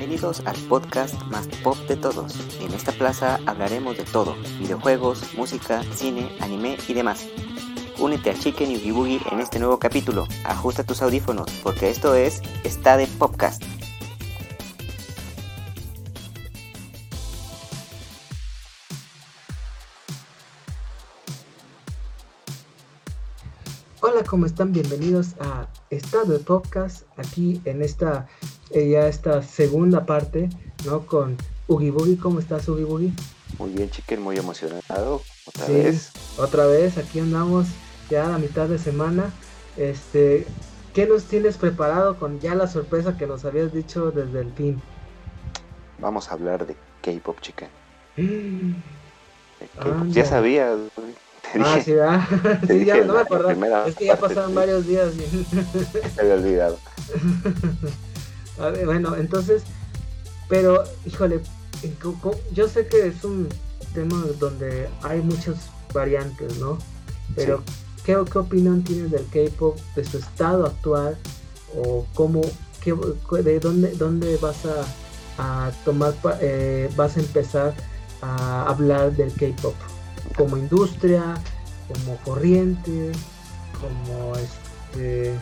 Bienvenidos al podcast más pop de todos. En esta plaza hablaremos de todo, videojuegos, música, cine, anime y demás. Únete a Chicken y Oogie Boogie en este nuevo capítulo. Ajusta tus audífonos porque esto es Está de Popcast. ¿Cómo están? Bienvenidos a Estado de Podcast, aquí en esta, eh, ya esta segunda parte, ¿no? Con Ugi Boogie, ¿cómo estás Ugi Boogie? Muy bien, chicken, muy emocionado, otra Sí, vez. Otra vez, aquí andamos ya a la mitad de semana. Este, ¿qué nos tienes preparado con ya la sorpresa que nos habías dicho desde el fin? Vamos a hablar de K-pop, K-pop. Anda. Ya sabías, güey. Ah, dije, sí, sí, ya no me acordaba. Es que ya pasaron sí. varios días. te había olvidado. A ver, bueno, entonces, pero, híjole, co- yo sé que es un tema donde hay muchas variantes, ¿no? Pero, ¿qué, qué opinión tienes del K-pop, de su estado actual? ¿O cómo, qué, de dónde, dónde vas a, a tomar, eh, vas a empezar a hablar del K-pop? Como industria, como corriente, como este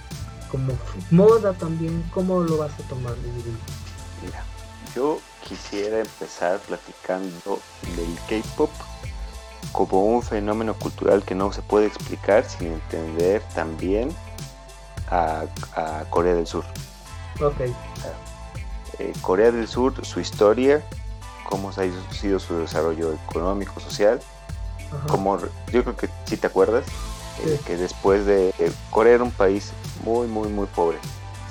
como moda también, ¿cómo lo vas a tomar? Mira, yo quisiera empezar platicando del K-pop como un fenómeno cultural que no se puede explicar sin entender también a, a Corea del Sur. Ok, Eh, Corea del Sur, su historia, cómo ha ido- sido su desarrollo económico, social, ajá, como yo creo que si te acuerdas eh, que después de eh, Corea era un país muy muy muy pobre.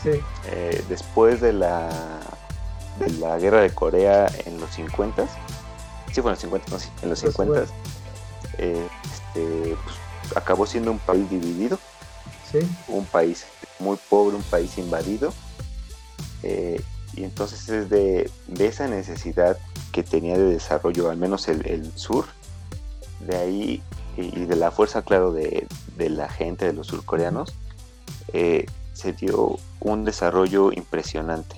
Sí, Eh, después de la de la guerra de Corea en los 50 sí fue en los 50 no sí en los Pues 50 eh, este, pues, acabó siendo un país dividido. Sí, un país muy pobre un país invadido. Y entonces es de, de esa necesidad que tenía de desarrollo al menos el, el sur de ahí y de la fuerza claro de, de la gente de los surcoreanos eh, se dio un desarrollo impresionante.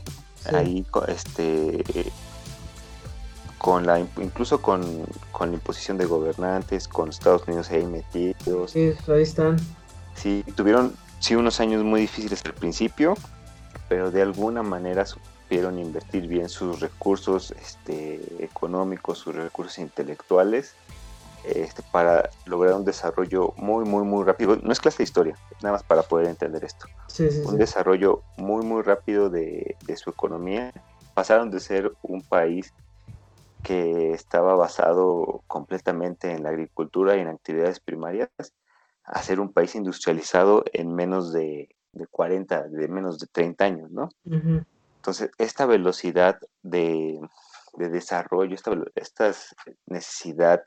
Sí, ahí este con la incluso con, con la imposición de gobernantes con Estados Unidos ahí metidos. Sí, ahí están, Sí, tuvieron sí unos años muy difíciles al principio, pero de alguna manera supieron invertir bien sus recursos este, económicos, sus recursos intelectuales, este, para lograr un desarrollo muy, muy, muy rápido. No es clase de historia, nada más para poder entender esto. sí, sí, Un sí, desarrollo muy, muy rápido de, de su economía. Pasaron de ser un país que estaba basado completamente en la agricultura y en actividades primarias a ser un país industrializado en menos de, de 40, de menos de 30 años, ¿no? Entonces, esta velocidad de, de desarrollo, esta, esta necesidad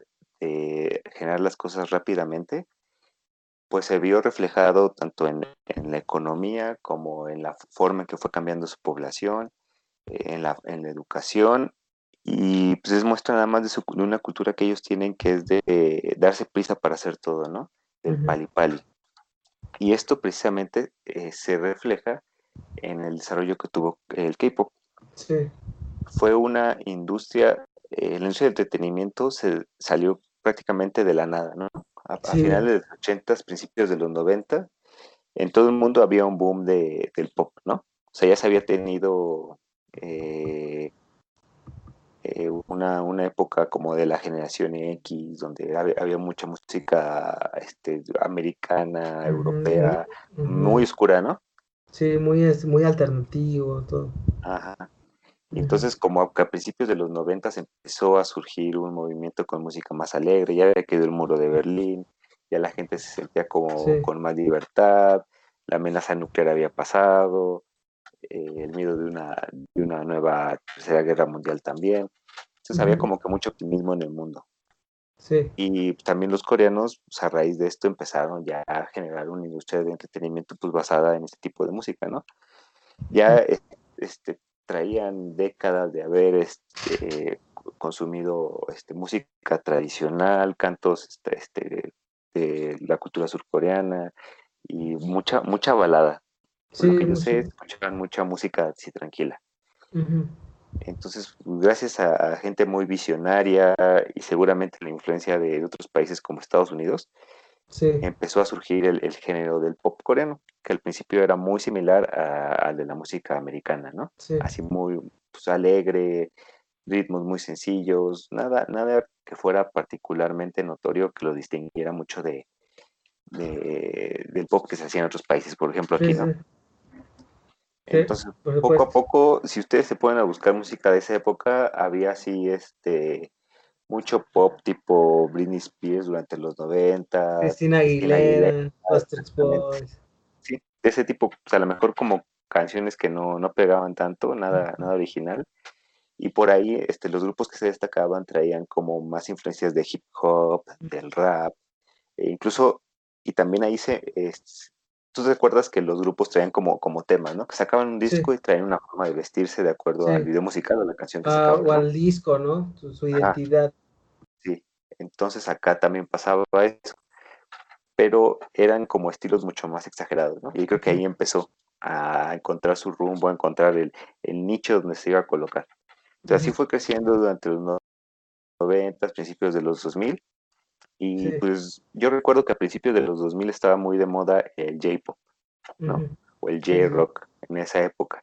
de generar las cosas rápidamente, pues se vio reflejado tanto en, en la economía como en la forma en que fue cambiando su población, eh, en la, en la educación, y pues es muestra nada más de, su- de una cultura que ellos tienen que es de eh, darse prisa para hacer todo, ¿no? Del pali pali. Y esto precisamente eh, se refleja en el desarrollo que tuvo el K-pop. sí, Fue una industria, eh, la industria del entretenimiento se salió prácticamente de la nada, ¿no? A, finales de los 80, principios de los 90, en todo el mundo había un boom de, del pop, ¿no? O sea, ya se había tenido eh, eh, una, una época como de la generación X, donde había, había mucha música este, americana, europea, muy oscura, ¿no? sí, muy, muy alternativo todo. Ajá. Y entonces, como a, que a principios de los 90 empezó a surgir un movimiento con música más alegre, ya había quedado el muro de Berlín, ya la gente se sentía como Sí. con más libertad, la amenaza nuclear había pasado, eh, el miedo de una, de una nueva tercera guerra mundial también. Entonces había Ujú. como que mucho optimismo en el mundo. Sí, Y también los coreanos, pues, a raíz de esto, empezaron ya a generar una industria de entretenimiento pues basada en este tipo de música, ¿no? Ya este, traían décadas de haber este, consumido este, música tradicional, cantos este, este, de la cultura surcoreana y mucha, mucha balada. Por sí, lo que yo sé, mucho. escuchaban mucha música así tranquila. Ujú. Entonces, gracias a, gente muy visionaria y seguramente la influencia de otros países como Estados Unidos, empezó a surgir el, género del pop coreano, que al principio era muy similar al de la música americana, ¿no? Así muy pues, alegre, ritmos muy sencillos, nada, nada que fuera particularmente notorio que lo distinguiera mucho de, del pop que se hacía en otros países, por ejemplo aquí, ¿no? Entonces, poco a poco, si ustedes se pueden a buscar música de esa época, había así este mucho pop tipo Britney Spears durante los 90. Cristina Aguilera, Bastrix Boys. Sí, de ese tipo, pues a lo mejor como canciones que no, no pegaban tanto, nada, nada original. Y por ahí este, los grupos que se destacaban traían como más influencias de hip hop, del rap, e incluso, y también ahí se, tú recuerdas que los grupos traían como, como temas, ¿no? Que sacaban un disco y traían una forma de vestirse de acuerdo al video musical o la canción que ah, sacaban. O al disco, ¿no? Su, identidad. Entonces acá también pasaba eso, pero eran como estilos mucho más exagerados, ¿no? Y creo que ahí empezó a encontrar su rumbo, a encontrar el, nicho donde se iba a colocar. Entonces así fue creciendo durante los 90, principios de los 2000, y pues yo recuerdo que a principios de los 2000 estaba muy de moda el J-pop, ¿no? O el J-rock en esa época.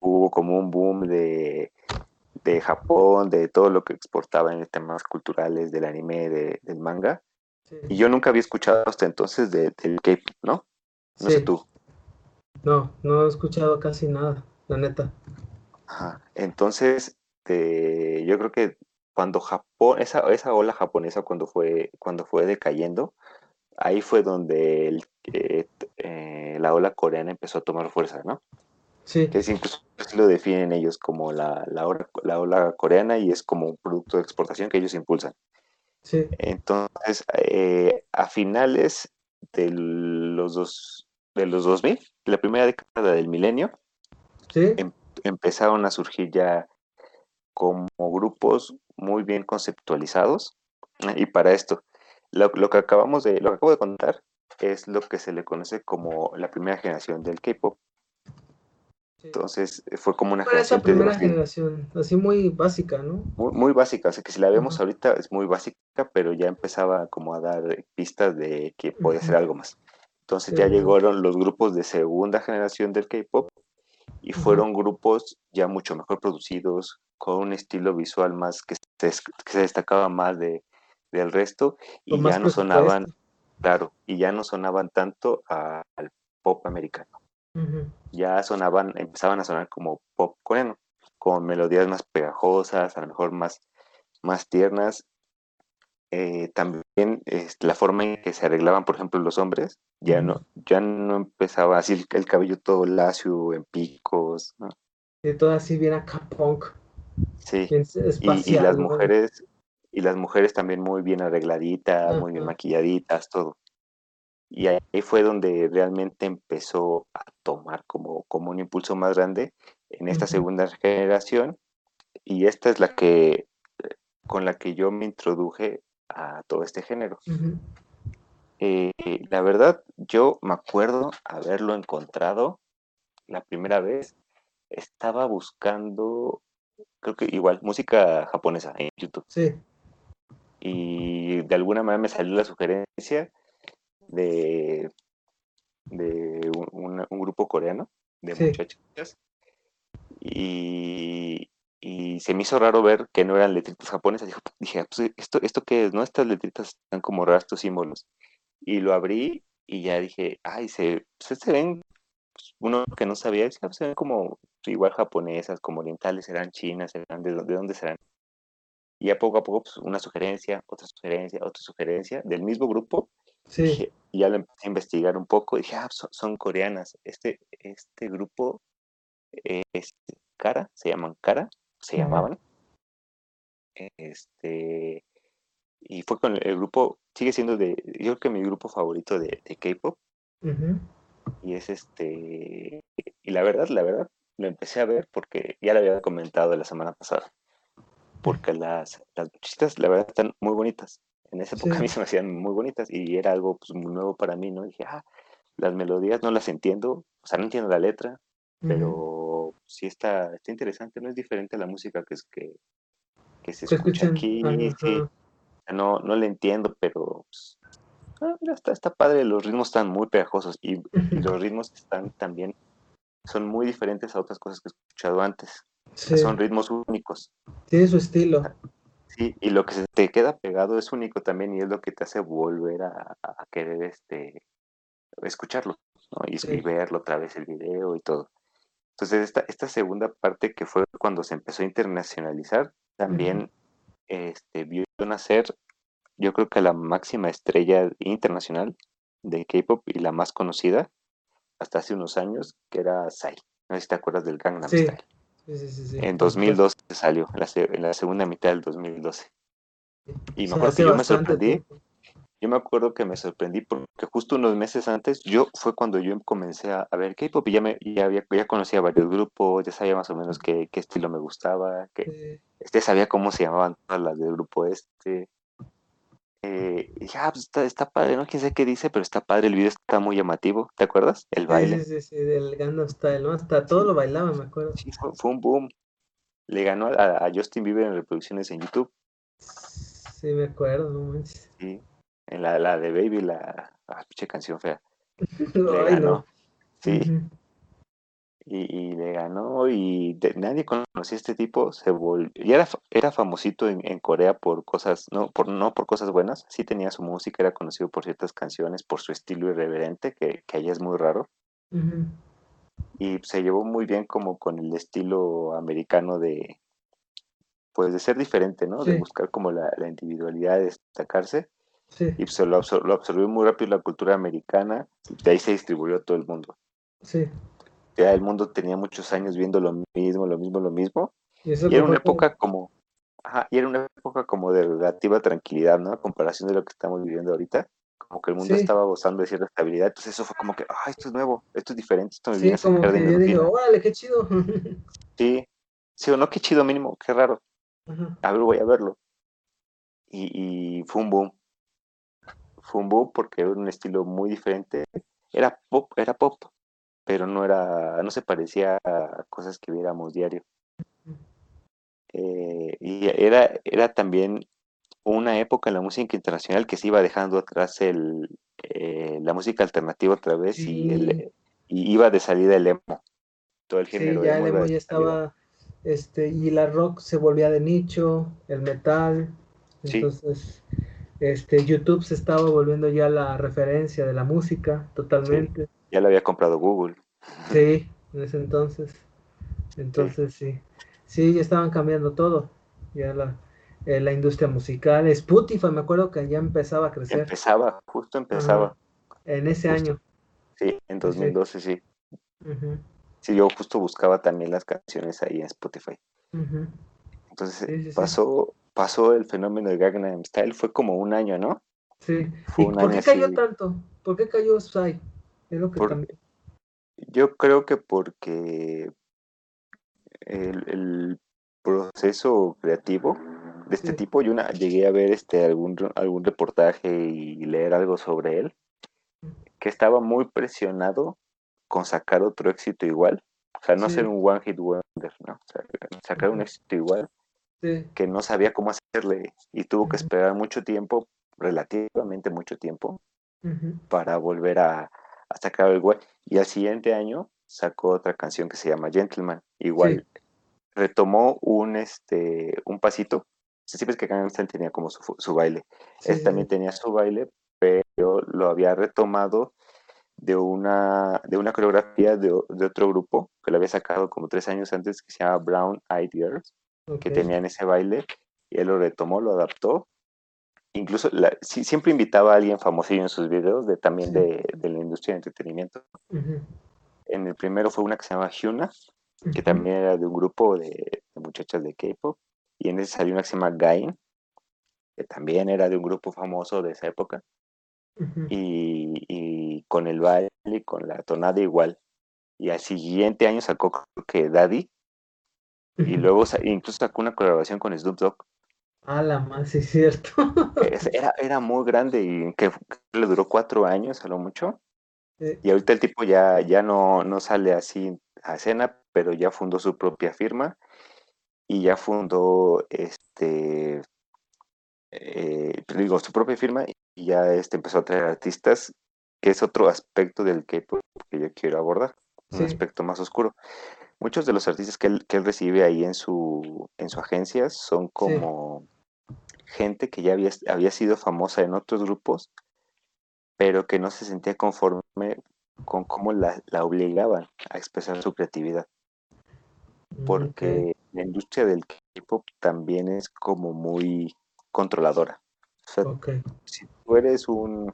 Hubo como un boom de, de Japón, de todo lo que exportaba en temas culturales, del anime, del manga. Y yo nunca había escuchado hasta entonces del K-pop, ¿no? No sé tú. No, no he escuchado casi nada, la neta. Ajá. Entonces, eh, yo creo que cuando Japón, esa, esa ola japonesa cuando fue, cuando fue decayendo, ahí fue donde el, eh, eh, la ola coreana empezó a tomar fuerza, ¿no? Sí. Que es incluso lo definen ellos como la, la, ola, la ola coreana y es como un producto de exportación que ellos impulsan. Sí. Entonces, eh, a finales de los, dos, de los 2000, la primera década del milenio, ¿Sí? em, empezaron a surgir ya como grupos muy bien conceptualizados. Y para esto, lo, que acabamos de, lo que acabo de contar es lo que se le conoce como la primera generación del K-pop. Entonces fue como una generación. Esa primera generación, así muy básica, ¿no? Muy, básica, o sea que si la vemos ahorita es muy básica, pero ya empezaba como a dar pistas de que podía ser algo más. Entonces ya llegaron los grupos de segunda generación del K-pop y fueron grupos ya mucho mejor producidos, con un estilo visual más que se, que se destacaba más de, del resto y ya no sonaban, claro, y ya no sonaban tanto al pop americano. Ya sonaban, empezaban a sonar como pop coreano, con melodías más pegajosas, a lo mejor más, más tiernas. Eh, también la forma en que se arreglaban, por ejemplo, los hombres, ya no, ya no empezaba así el, cabello todo lacio, en picos, ¿no? todo así bien acá punk. Sí. y, las mujeres, y las mujeres también muy bien arregladitas, muy bien maquilladitas, todo. Y ahí fue donde realmente empezó a tomar como, como un impulso más grande en esta segunda generación. Y esta es la que con la que yo me introduje a todo este género. Eh, la verdad, yo me acuerdo haberlo encontrado la primera vez. Estaba buscando creo que igual, música japonesa en YouTube. Sí. Y de alguna manera me salió la sugerencia de, de un, grupo coreano de muchachas. Y, y, se me hizo raro ver que no eran letritas japonesas. Dije, ah, pues, ¿esto, ¿esto qué es? ¿No? Estas letritas están como raras, estos símbolos. Y lo abrí y ya dije, ay, se, pues, se ven uno que no sabía, decía, se ven como igual japonesas, como orientales, serán chinas, serán de, dónde serán. Y a poco a poco, pues, una sugerencia, otra sugerencia, otra sugerencia del mismo grupo. Sí. y ya lo empecé a investigar un poco. Y dije, ah, son, coreanas. Este, este grupo es Cara, se llaman Cara, se llamaban. Este, y fue con el, grupo, sigue siendo de, yo creo que mi grupo favorito de, de K-pop. Y es este, y la verdad, la verdad, lo empecé a ver porque ya lo había comentado la semana pasada. Porque las, las la verdad, están muy bonitas. En esa época a mí se me hacían muy bonitas y era algo pues, muy nuevo para mí, ¿no? dije, ah, las melodías no las entiendo, o sea, no entiendo la letra, pero sí está, está interesante, no es diferente a la música que es que, que se escucha aquí. Sí, no, no le entiendo, pero pues, ah, está, está padre, los ritmos están muy pegajosos y, los ritmos están también, son muy diferentes a otras cosas que he escuchado antes. Son ritmos únicos. Tiene su estilo. Sí, y lo que se te queda pegado es único también y es lo que te hace volver a, querer este escucharlo, ¿no? Y, verlo otra vez el video y todo. Entonces, esta, esta segunda parte que fue cuando se empezó a internacionalizar, también este, vio nacer, yo creo que la máxima estrella internacional de K-pop y la más conocida hasta hace unos años, que era Psy. No sé si te acuerdas del Gangnam Style. En 2012 salió, en la, segunda mitad del 2012. Y me acuerdo que yo me sorprendí. Yo me acuerdo que me sorprendí porque justo unos meses antes, yo fue cuando yo comencé a, ver K-pop y ya, me, ya, había, ya conocía varios grupos, ya sabía más o menos qué, qué estilo me gustaba, que este sabía cómo se llamaban todas las del grupo este. Eh, dije, ah, pues está, está, padre, ¿no? Quién sé qué dice, pero está padre, el video está muy llamativo, ¿te acuerdas? El baile. Sí, sí, sí, del Gangnam Style, ¿no? Hasta todo lo bailaba, me acuerdo. Sí, fue, un boom. Le ganó a, a, Justin Bieber en reproducciones en YouTube. Sí, me acuerdo, no manches. Sí. En la, la de Baby, la ah, pinche canción fea. le ganó. Sí. Y, le ganó y nadie conocía a este tipo. Se volvió, y era, era famosito en, Corea por cosas, no por, no por cosas buenas. Sí tenía su música, era conocido por ciertas canciones, por su estilo irreverente, que, que allá es muy raro. Y se llevó muy bien como con el estilo americano de, pues de ser diferente, ¿no? De buscar como la, la individualidad, de destacarse. Y pues lo, absorbió muy rápido la cultura americana, de ahí se distribuyó a todo el mundo. Sí. Ya el mundo tenía muchos años viendo lo mismo, lo mismo, lo mismo. Y, era una época como, ajá, y era una época como de relativa tranquilidad, ¿no? A comparación de lo que estamos viviendo ahorita. Como que el mundo estaba gozando de cierta estabilidad. Entonces eso fue como que, ah, esto es nuevo, esto es diferente, esto me sí, como que yo digo, órale, qué chido. sí, sí o no, qué chido mínimo, qué raro. A ver, voy a verlo. Y, y fue un boom fue un boom porque era un estilo muy diferente. Era pop, era pop, pero no era, no se parecía a cosas que viéramos diario. Eh, y era, era también una época en la música internacional que se iba dejando atrás el, eh, la música alternativa otra vez y, el, y iba de salida el emo. Todo el género. Sí, ya el emo ya estaba, este, y la rock se volvía de nicho, el metal. Entonces, este, YouTube se estaba volviendo ya la referencia de la música totalmente. Ya lo había comprado Google. Sí, en ese entonces. Entonces sí. sí. ya estaban cambiando todo. Ya la, eh, la industria musical. Spotify, me acuerdo que ya empezaba a crecer. Empezaba, justo empezaba. En ese año. Sí, en 2012 sí. Sí, yo justo buscaba también las canciones ahí en Spotify. Entonces pasó pasó el fenómeno de Gangnam Style fue como un año, ¿no? Sí. ¿Por qué cayó tanto? ¿Por qué cayó Psy? Es lo que también... Yo creo que porque el, proceso creativo de este tipo, yo una, llegué a ver este algún, algún reportaje y leer algo sobre él, que estaba muy presionado con sacar otro éxito igual. O sea, no ser un one hit wonder, ¿no? O sea, sacar un éxito igual que no sabía cómo hacerle y tuvo que esperar mucho tiempo, relativamente mucho tiempo, para volver a, sacar el web. Y al siguiente año sacó otra canción que se llama Gentleman. Igual retomó un, este, un pasito. Siempre es que Gangnam tenía como su, baile. Él también tenía su baile, pero lo había retomado de una, de una coreografía de, de, otro grupo que lo había sacado como tres años antes que se llama Brown Eyed Girls que tenían ese baile, y él lo retomó, lo adaptó. Incluso siempre invitaba a alguien famosillo en sus videos, de, también de, la industria de entretenimiento. En el primero fue una que se llama Hyuna, que también era de un grupo de, muchachas de K-pop, y en ese salió una que se llama Gain, que también era de un grupo famoso de esa época. y, con el baile con la tonada igual. Y al siguiente año sacó que Daddy, y luego incluso sacó una colaboración con Snoop Dogg. Ah, la más, es cierto. Era, era muy grande y que le duró cuatro años a lo mucho. Y ahorita el tipo ya, ya no, no sale así a escena, pero ya fundó su propia firma y ya fundó este eh, digo, su propia firma y ya este empezó a traer artistas, que es otro aspecto del que que yo quiero abordar, un aspecto más oscuro. Muchos de los artistas que él, que él recibe ahí en su, en su agencia son como gente que ya había, había sido famosa en otros grupos, pero que no se sentía conforme con cómo la, obligaban a expresar su creatividad. Mm, Porque la industria del K-pop también es como muy controladora. Si tú eres un,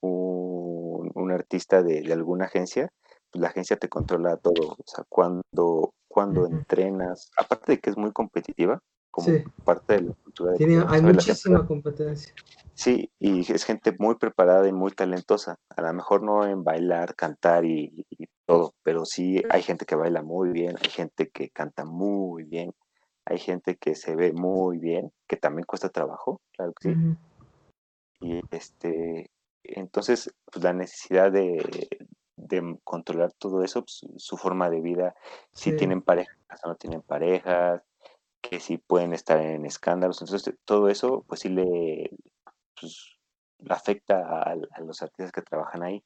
un, artista de, alguna agencia, pues la agencia te controla todo. O sea, cuando, cuando entrenas, aparte de que es muy competitiva, como parte de la cultura de Hay muchísima competencia. Sí, y es gente muy preparada y muy talentosa. A lo mejor no en bailar, cantar y, todo, pero sí hay gente que baila muy bien, hay gente que canta muy bien, hay gente que se ve muy bien, que también cuesta trabajo, claro que sí. Y este, entonces, pues la necesidad de, controlar todo eso, pues, su forma de vida, si tienen parejas o no tienen parejas, que si pueden estar en escándalos, entonces todo eso, pues sí le, pues, afecta a, los artistas que trabajan ahí.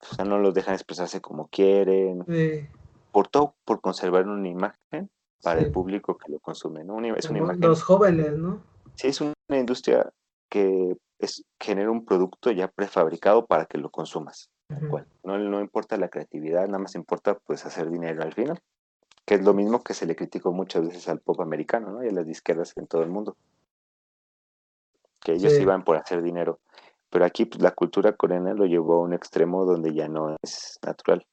O sea, no los dejan expresarse como quieren. Por todo, por conservar una imagen para el público que lo consume, ¿no? es una imagen, los jóvenes, ¿no? Sí, es una industria que es, genera un producto ya prefabricado para que lo consumas. No, no importa la creatividad, nada más importa pues hacer dinero al final, que es lo mismo que se le criticó muchas veces al pop americano, ¿no? Y a las disqueras en todo el mundo. Que ellos iban por hacer dinero. Pero aquí pues, la cultura coreana lo llevó a un extremo donde ya no es natural.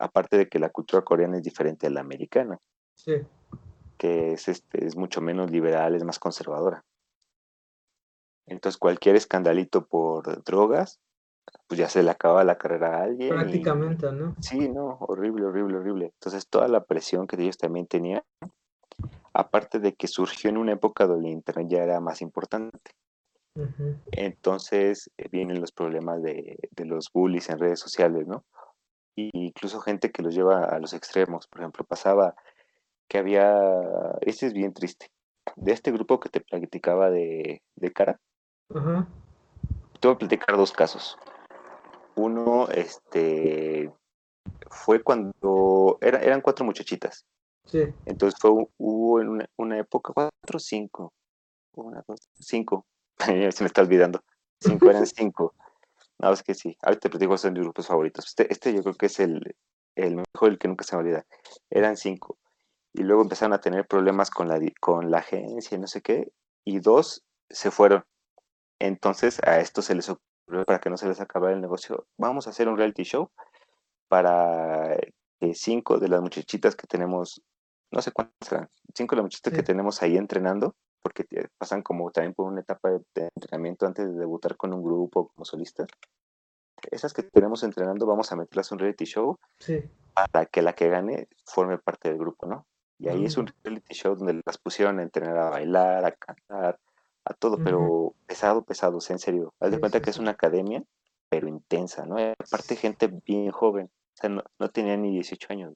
Aparte de que la cultura coreana es diferente a la americana. Que es, este, es mucho menos liberal, es más conservadora. Entonces cualquier escandalito por drogas, pues ya se le acaba la carrera a alguien. Prácticamente, ¿no? Sí, no, horrible, horrible, horrible. Entonces toda la presión que ellos también tenían, aparte de que surgió en una época donde el Internet ya era más importante. Entonces eh, vienen los problemas de, de, los bullies en redes sociales, ¿no? Y incluso gente que los lleva a los extremos. Por ejemplo, pasaba que había, este es bien triste, de este grupo que te platicaba de, de cara. Te voy a platicar dos casos. Uno, este, fue cuando eran cuatro muchachitas. Sí. Entonces fue, hubo en una, época, cuatro cinco. Una, dos, cinco. Se me está olvidando. Cinco eran cinco. No, es que sí. Ahorita te platico, son mis grupos favoritos. Este, este yo creo que es el, el mejor, el que nunca se me olvida. Eran cinco y luego empezaron a tener problemas con la, con la agencia y no sé qué, y dos se fueron. Entonces a esto se les ocurrió para que no se les acabara el negocio, vamos a hacer un reality show para que cinco de las muchachitas que tenemos, no sé cuántas serán, cinco de las muchachitas que tenemos ahí entrenando, porque pasan como también por una etapa de, entrenamiento antes de debutar con un grupo como solistas. Esas que tenemos entrenando, vamos a meterlas en un reality show para que la que gane forme parte del grupo, ¿no? Y ahí es un reality show donde las pusieron a entrenar a bailar, a cantar, a todo, pero pesado, pesado, en serio. Haz de cuenta que es una academia, pero intensa, ¿no? aparte gente bien joven, o sea, no, no tenía ni 18 años.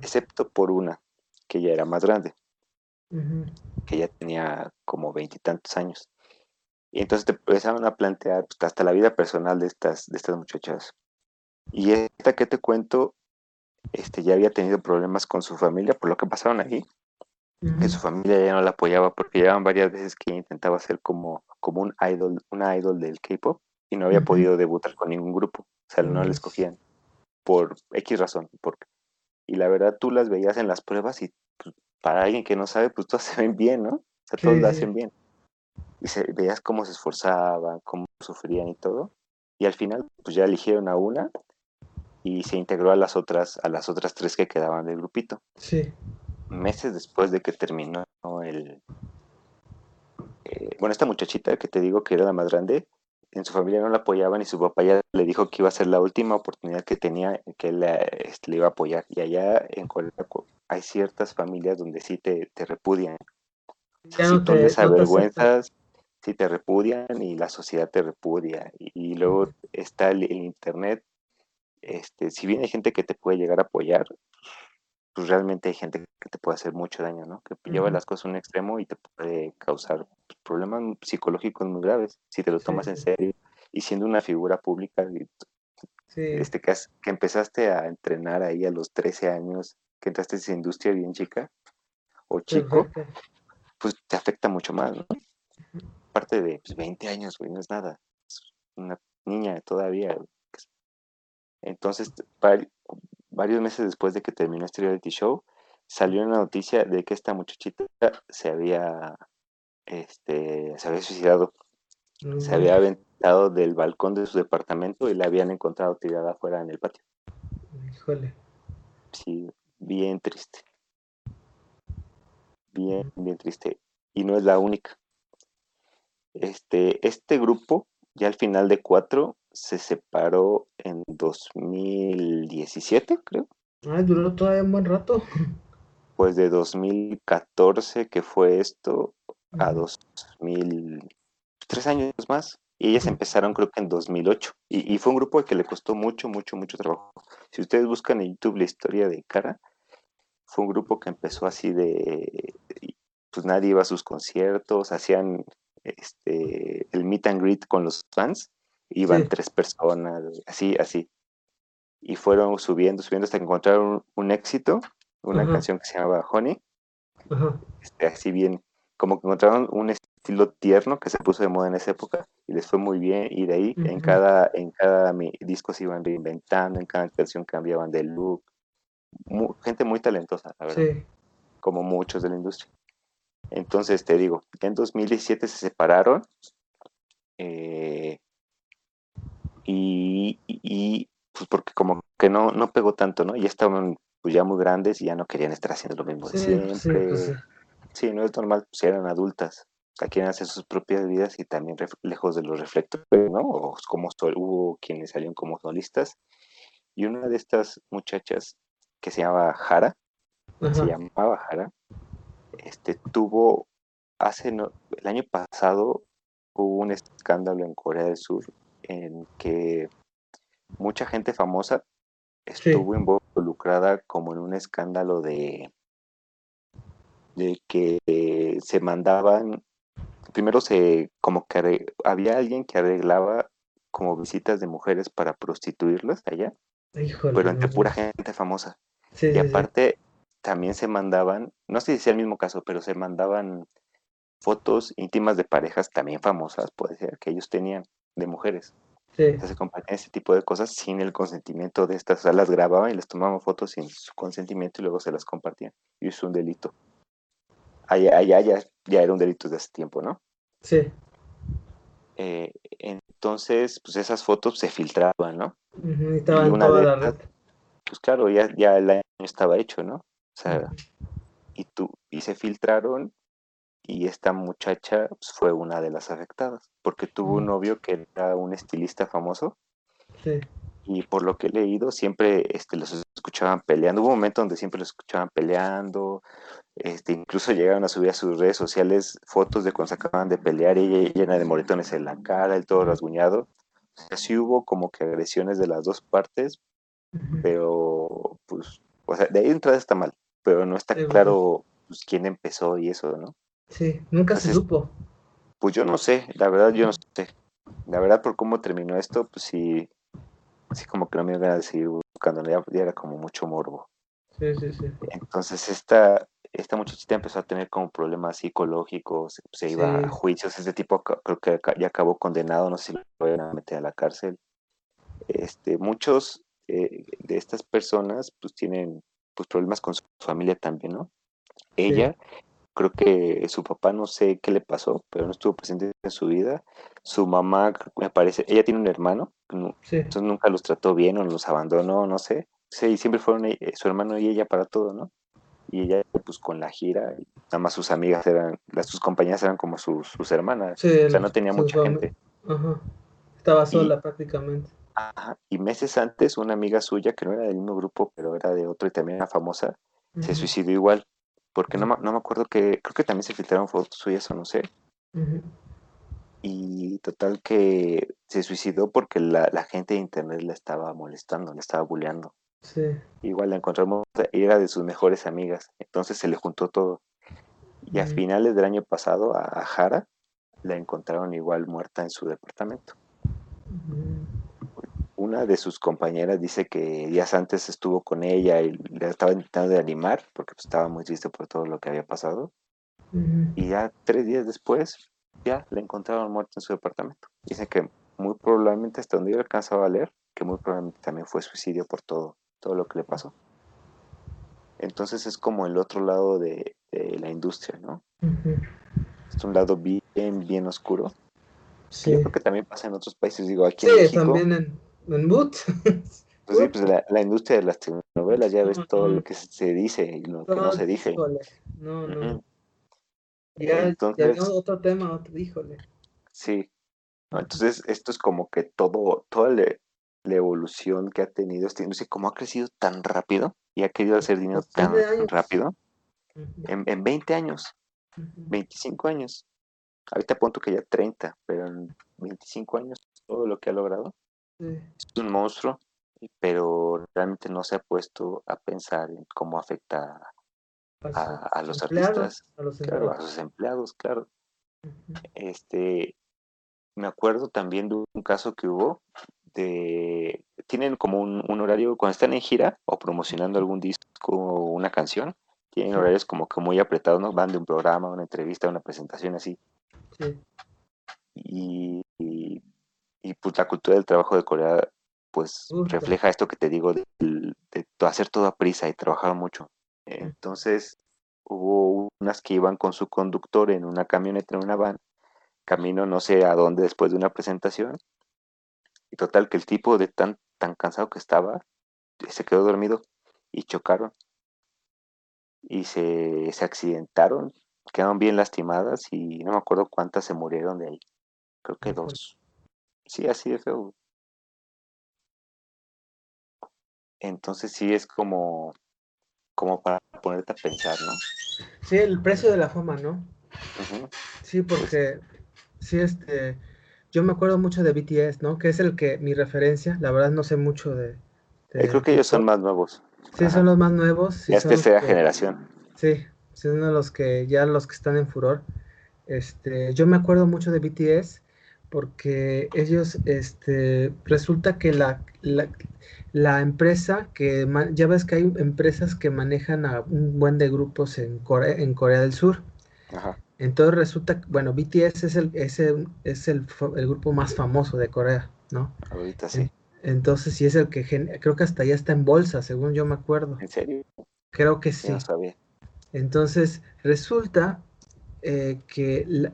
excepto por una, que ya era más grande, que ya tenía como veintitantos años. Y entonces te empezaron a plantear pues, hasta la vida personal de estas, de estas muchachas. Y esta que te cuento este, ya había tenido problemas con su familia por lo que pasaron ahí. Que su familia ya no la apoyaba porque llevaban varias veces que intentaba ser como, como un idol, una idol del K-pop y no había podido debutar con ningún grupo. O sea, no le escogían por X razón. Porque, y la verdad, tú las veías en las pruebas y pues, para alguien que no sabe, pues todas se ven bien, ¿no? O sea, todos lo hacen bien. Y se, veías cómo se esforzaban, cómo sufrían y todo. Y al final, pues ya eligieron a una y se integró a las otras, a las otras tres que quedaban del grupito. Sí. Meses después de que terminó el eh, bueno, esta muchachita que te digo que era la más grande, en su familia no la apoyaban y su papá ya le dijo que iba a ser la última oportunidad que tenía, que él este, le iba a apoyar. Y allá en Corea hay ciertas familias donde sí te, te repudian. si tú les avergüenzas, sí, te repudian y la sociedad te repudia. Y, luego está el, Internet. Este, si bien hay gente que te puede llegar a apoyar, pues realmente hay gente que te puede hacer mucho daño, ¿no? Que lleva las cosas a un extremo y te puede causar problemas psicológicos muy graves si te lo tomas en serio y siendo una figura pública este que, que empezaste a entrenar ahí a los 13 años, que entraste en esa industria bien chica o chico, pues te afecta mucho más, ¿no? Aparte de 20 pues, años, güey, no es nada. Es una niña todavía. Entonces, varios meses después de que terminó este reality show, salió una noticia de que esta muchachita se había, este, se había suicidado. Se había aventado del balcón de su departamento y la habían encontrado tirada afuera en el patio. Híjole. Sí, bien triste. Bien, bien triste. Y no es la única. Este, este grupo, ya al final de cuatro, se separó en 2017, creo. Ah, duró todavía un buen rato. Pues de 2014, que fue esto, a 2000, tres años más. Y ellas empezaron creo que en 2008. Y, y fue un grupo que le costó mucho, mucho, mucho trabajo. Si ustedes buscan en YouTube la historia de Cara, fue un grupo que empezó así de, pues nadie iba a sus conciertos, hacían este, el meet and greet con los fans, iban tres personas, así, así. Y fueron subiendo, subiendo hasta que encontraron un, éxito, una canción que se llamaba Honey. Este, así bien, como que encontraron un estilo tierno que se puso de moda en esa época y les fue muy bien. Y de ahí en cada, en cada disco se iban reinventando, en cada canción cambiaban de look. gente muy talentosa, la verdad. Como muchos de la industria. Entonces, te digo, en 2017 se separaron eh, y, pues porque como que no, no pegó tanto, ¿no? Ya estaban pues ya muy grandes y ya no querían estar haciendo lo mismo de siempre. Pues sí, no es normal, pues eran adultas, ya quieren hacer sus propias vidas y también lejos de los reflectores, ¿no? O como hubo quienes salieron como solistas. Y una de estas muchachas que se llamaba Jara, se llamaba Jara, este, tuvo, hace, el año pasado hubo un escándalo en Corea del Sur en que mucha gente famosa estuvo involucrada como en un escándalo de, de que se mandaban, primero se, como que había alguien que arreglaba como visitas de mujeres para prostituirlas allá, pero entre pura gente famosa. y aparte, también se mandaban, no sé si sea el mismo caso, pero se mandaban fotos íntimas de parejas también famosas, puede ser, que ellos tenían de mujeres. Sí. se compartían ese tipo de cosas sin el consentimiento de estas. O sea, las grababan y les tomaban fotos sin su consentimiento y luego se las compartían. Y es un delito. Allá, allá ya, ya era un delito desde hace tiempo, ¿no? Sí. Eh, entonces, pues esas fotos se filtraban, ¿no? y estaban en toda la red. Pues claro, ya, ya el año estaba hecho, ¿no? sea, y, tú, y se filtraron y esta muchacha pues, fue una de las afectadas, porque tuvo un novio que era un estilista famoso. Y por lo que he leído, siempre este, los escuchaban peleando. Hubo un momento donde siempre los escuchaban peleando. Este, incluso llegaron a subir a sus redes sociales fotos de cuando se acababan de pelear, ella llena de moretones en la cara, el todo rasguñado. O sí hubo como que agresiones de las dos partes, pero pues, o sea, de ahí entrada está mal pero no está claro pues, quién empezó y eso, ¿no? Sí, nunca se supo. Pues yo no sé, la verdad yo no sé. La verdad por cómo terminó esto, pues sí, sí como que no me iban a seguir buscando, ya, era como mucho morbo. Sí, sí, sí. Entonces esta, esta muchachita empezó a tener como problemas psicológicos, se iba a juicios, ese tipo creo que ya acabó condenado, no sé si lo van a meter a la cárcel. Este, muchos eh, de estas personas pues tienen pues problemas con su familia también, ¿no? Ella, creo que su papá no sé qué le pasó, pero no estuvo presente en su vida. Su mamá, me parece, ella tiene un hermano, entonces nunca los trató bien o los abandonó, no sé. Sí, siempre fueron eh, su hermano y ella para todo, ¿no? Y ella, pues con la gira, nada más sus amigas eran, las sus compañeras eran como sus, sus hermanas. o sea, no tenía mucha gente. Estaba sola prácticamente. Y meses antes, una amiga suya, que no era del mismo grupo, pero era de otro y también era famosa, se suicidó igual. Porque no, no me acuerdo que, creo que también se filtraron fotos suyas o no sé. Y total que se suicidó porque la, gente de internet la estaba molestando, le estaba bulleando. Sí. Igual la encontramos, era de sus mejores amigas, entonces se le juntó todo. Y a finales del año pasado a, Jara la encontraron igual muerta en su departamento. Una de sus compañeras dice que días antes estuvo con ella y le estaba intentando de animar porque pues, estaba muy triste por todo lo que había pasado. Y ya tres días después ya la encontraron muerta en su departamento. Dice que muy probablemente, hasta donde yo alcanzaba a leer, que muy probablemente también fue suicidio por todo, todo lo que le pasó. Entonces es como el otro lado de, la industria, ¿no? Es un lado bien, bien oscuro. Sí. Yo creo que también pasa en otros países, digo, aquí en México. también en, en Boot. Pues sí, pues la, industria de las telenovelas, ya ves todo lo que se dice y lo que no se dice. No, no. Ya, entonces, otro tema, otro, híjole. Sí. entonces, esto es como que todo, toda la, evolución que ha tenido esta industria, como ha crecido tan rápido y ha querido hacer dinero tan rápido, en, en, 20 años, 25 años. Ahorita punto que ya 30, pero en 25 años todo lo que ha logrado es un monstruo, pero realmente no se ha puesto a pensar en cómo afecta a, los artistas, a, los claro, a sus empleados, claro. Este, me acuerdo también de un caso que hubo de, tienen como un, horario cuando están en gira o promocionando algún disco o una canción, tienen horarios como que muy apretados, ¿no? Van de un programa, una entrevista, una presentación así. Y, y, pues la cultura del trabajo de Corea pues refleja esto que te digo de, de, hacer todo a prisa y trabajar mucho. Entonces hubo unas que iban con su conductor en una camioneta, en una van, camino no sé a dónde después de una presentación. Y total que el tipo de tan, tan cansado que estaba, se quedó dormido y chocaron. Y se, se accidentaron, quedaron bien lastimadas y no me acuerdo cuántas se murieron de ahí. Creo que dos. Sí, así de feo. Entonces sí es como como para ponerte a pensar, ¿no? Sí, el precio de la fama, ¿no? Sí, porque sí, este, yo me acuerdo mucho de BTS, ¿no? Que es el que mi referencia, la verdad no sé mucho de... Eh, creo que ellos son más nuevos. Sí, son los más nuevos. Sí, ya es tercera generación. Sí, son uno de los que, ya los que están en furor. Este, yo me acuerdo mucho de BTS porque ellos, este, resulta que la, la, empresa que, ya ves que hay empresas que manejan a un buen de grupos en Corea, en Corea del Sur. Ajá. Entonces resulta, bueno, BTS es el, es el, es el, grupo más famoso de Corea, ¿no? Ahorita sí. Entonces sí es el que, creo que hasta ya está en bolsa, según yo me acuerdo. ¿En serio? Creo que sí. sabía. Entonces resulta eh, que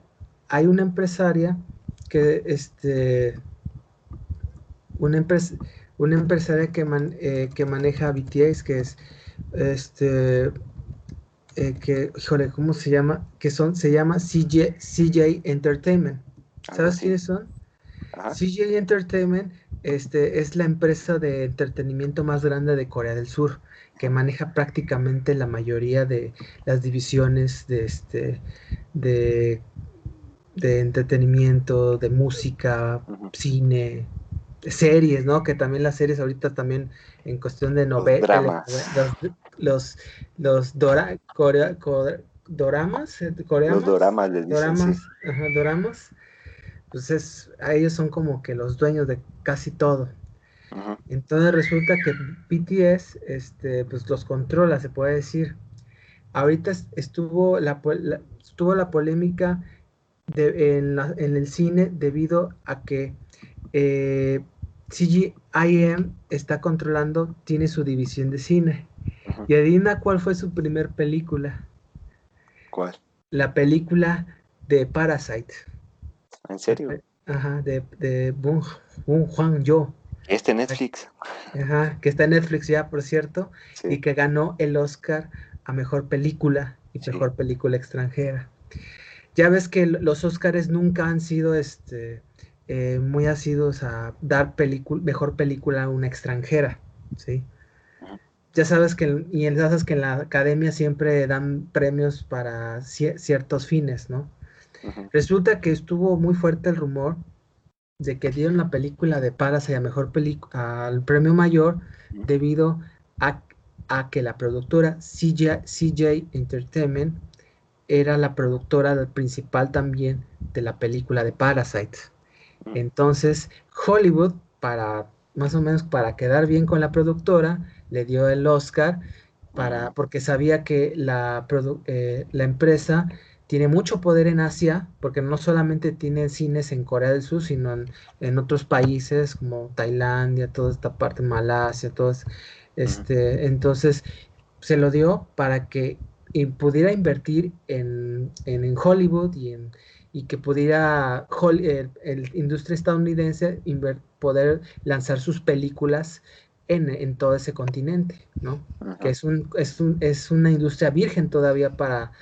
hay una empresaria que este una empresa una empresaria que, eh, que maneja BTS que es este eh, que híjole cómo se llama que son se llama CJ, CJ Entertainment. Sabes quiénes son CJ Entertainment este es la empresa de entretenimiento más grande de Corea del Sur que maneja prácticamente la mayoría de las divisiones de este de de entretenimiento, de música, cine, series, ¿no? Que también las series ahorita también en cuestión de novelas, los, los, dora, doramas, eh, coreanos, los doramas les dicen, doramas, ajá, doramas, pues es, a ellos son como que los dueños de casi todo. Entonces resulta que BTS, este, pues los controla, se puede decir. Ahorita estuvo la, estuvo la polémica en, el cine debido a que eh, CGIM está controlando, tiene su división de cine. Y adivina cuál fue su primer película. ¿Cuál? La película de Parasite. ¿En serio? Ajá, de, de Bong, Juan Yo. Este Netflix. Ajá, que está en Netflix ya, por cierto, y que ganó el Oscar a mejor película y mejor película extranjera. Ya ves que los Oscars nunca han sido este, eh, muy asidos a dar mejor película a una extranjera, ¿sí? Ya sabes que, y ya sabes que en la academia siempre dan premios para ciertos fines, ¿no? Resulta que estuvo muy fuerte el rumor de que dieron la película de Parasite a mejor película al premio mayor debido a, que la productora CJ, CJ Entertainment era la productora principal también de la película de Parasite. Entonces, Hollywood, para más o menos para quedar bien con la productora, le dio el Oscar para, porque sabía que la, eh, la empresa tiene mucho poder en Asia, porque no solamente tiene cines en Corea del Sur, sino en, otros países como Tailandia, toda esta parte, Malasia, todo este, entonces se lo dio para que pudiera invertir en, en, Hollywood y, en, y que pudiera el, industria estadounidense poder lanzar sus películas en, en, todo ese continente, ¿no? Que es, un, es, un, es una industria virgen todavía para,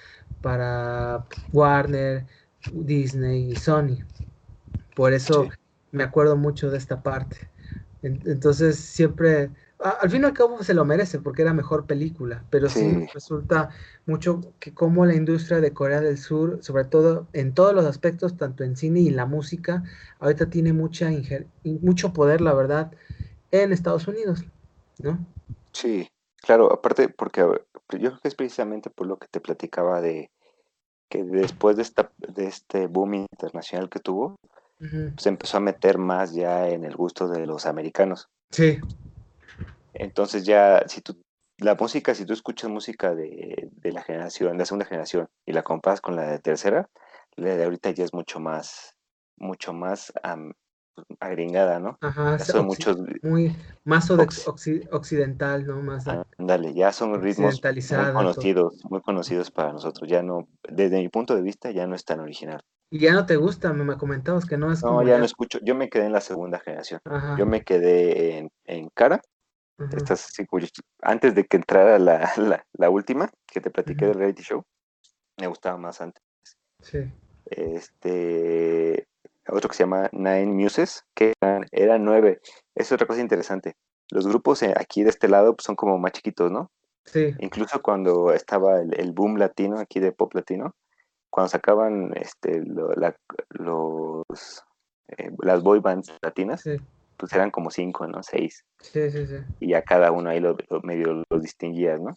para Warner, Disney y Sony. Por eso me acuerdo mucho de esta parte. Entonces siempre, al fin y al cabo se lo merece porque era mejor película, pero sí. resulta mucho que como la industria de Corea del Sur, sobre todo en todos los aspectos, tanto en cine y la música, ahorita tiene mucha mucho poder, la verdad, en Estados Unidos, ¿no? Sí, claro, aparte porque yo creo que es precisamente por lo que te platicaba de que después de, esta, de este boom internacional que tuvo, se empezó a meter más ya en el gusto de los americanos. Sí. Entonces ya, si tú, la música, si tú escuchas música de, de la generación, de la segunda generación, y la comparas con la de tercera, la de ahorita ya es mucho más, mucho más agringada, ¿no? Ajá, son muchos muy más occidental, ¿no? Más Dale, ya son ritmos muy conocidos, muy conocidos para nosotros, ya no, desde mi punto de vista, ya no es tan original. Y ya no te gusta, me comentabas que no es No, ya no escucho, yo me quedé en la segunda generación, yo me quedé en, en Cara, Estas, antes de que entrara la, la, última, que te platiqué del reality show, me gustaba más antes. Sí. Este, otro que se llama Nine Muses, que eran, nueve. Es otra cosa interesante. Los grupos eh, aquí de este lado pues, son como más chiquitos, ¿no? Sí. Incluso cuando estaba el, boom latino aquí de pop latino, cuando sacaban este, los, eh, las boy bands latinas, pues eran como cinco, ¿no? Seis. Sí, sí, sí. Y a cada uno ahí lo, medio los distinguías, ¿no?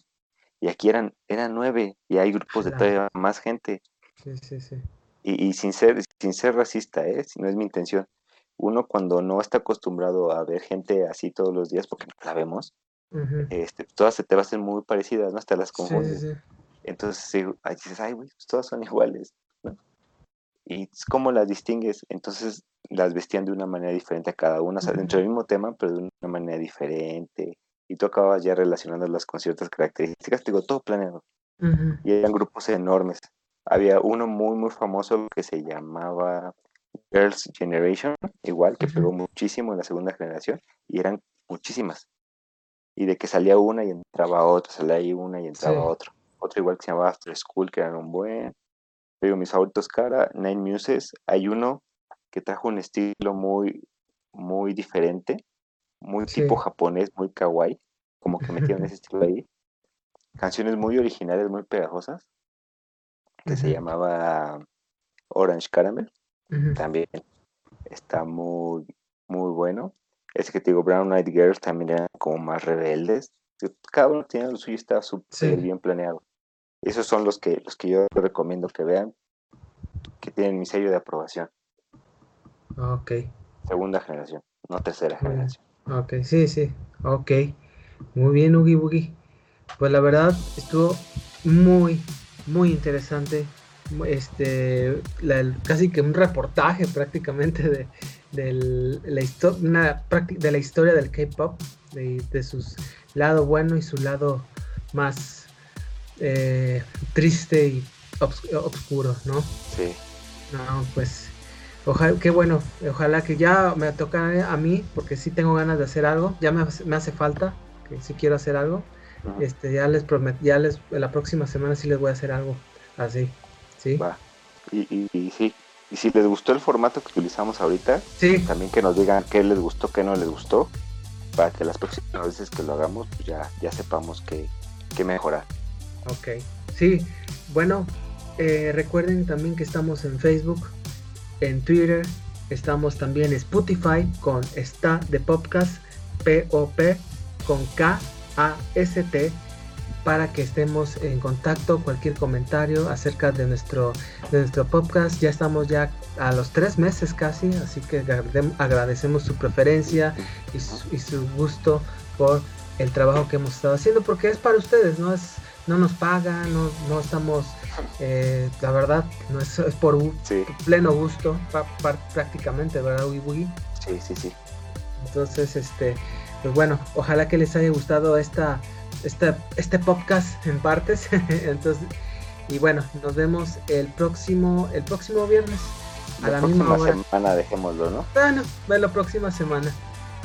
Y aquí eran, eran nueve y hay grupos de todavía más gente. Sí, sí, sí y, sin, ser, sin ser racista, ¿eh? si no es mi intención, uno cuando no está acostumbrado a ver gente así todos los días, porque no la vemos, este, todas se te van a ser muy parecidas, ¿no? Hasta las confundes. Entonces dices, ay, güey, pues todas son iguales. Y cómo las distingues, entonces las vestían de una manera diferente a cada una, o sea, dentro del mismo tema, pero de una manera diferente. Y tú acabas ya relacionándolas con ciertas características, te digo, todo planeado. Y eran grupos enormes había uno muy, muy famoso que se llamaba Girls Generation, igual que pegó muchísimo en la segunda generación, y eran muchísimas. Y de que salía una y entraba otra, salía ahí una y entraba otra. Otro igual que se llamaba After School, que eran un buen. Pero mis favoritos cara, Nine Muses, hay uno que trajo un estilo muy, muy diferente, muy tipo japonés, muy kawaii, como que metieron ese estilo ahí. Canciones muy originales, muy pegajosas que se llamaba Orange Caramel. También está muy, muy bueno. Ese que te digo, Brown Eyed Girls también eran como más rebeldes. Cada uno tiene lo suyo, está súper bien planeado. Esos son los que, los que yo recomiendo que vean, que tienen mi sello de aprobación. Ok. Segunda generación, no tercera generación. Ok, sí, sí. Ok. Muy bien, Ugi Boogie. Pues la verdad, estuvo muy, muy interesante. Este, casi que un reportaje prácticamente de, la, de la historia del K-pop, de, de su lado bueno y su lado más eh, triste y oscuro, ¿no? Sí. No, pues, ojalá, qué bueno, ojalá que ya me toca a mí, porque sí tengo ganas de hacer algo, ya me, me hace falta, que sí quiero hacer algo. Este, ya les prometo, ya les, la próxima semana sí les voy a hacer algo así, ¿sí? Va. Y, y, sí, y si les gustó el formato que utilizamos ahorita, sí. también que nos digan qué les gustó, qué no les gustó, para que las próximas veces que lo hagamos, pues ya, ya sepamos qué, qué mejorar. Ok, sí, bueno, eh, recuerden también que estamos en Facebook, en Twitter, estamos también en Spotify con Está de Podcast, P-O-P, con K-A-S-T, para que estemos en contacto, cualquier comentario acerca de nuestro, de nuestro podcast. Ya estamos ya a los tres meses casi, así que agradecemos su preferencia y su, y su gusto por el trabajo que hemos estado haciendo, porque es para ustedes, no es no nos pagan, no, no estamos, eh, la verdad, no es, es por pleno gusto, prácticamente, ¿verdad, Ugi Sí, sí, sí. Entonces, este, pues bueno, ojalá que les haya gustado esta, esta este podcast en partes. Entonces, y bueno, nos vemos el próximo, el próximo viernes a la, misma hora. semana, dejémoslo, ¿no? Bueno, la próxima semana.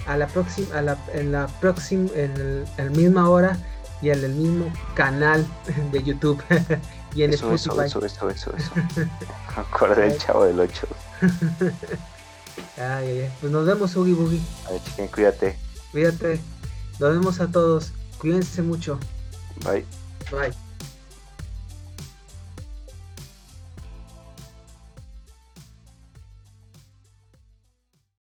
A la próxima, a la, en la próxima, en el, misma hora y en el mismo canal de YouTube y en eso, Spotify. Eso, eso, eso, eso, eso. Acordé del chavo del 8. ay, ay, Pues nos vemos, Ugi Boogie. A ver, chiquen, cuídate. Cuídate. Nos vemos a todos. Cuídense mucho. Bye. Bye.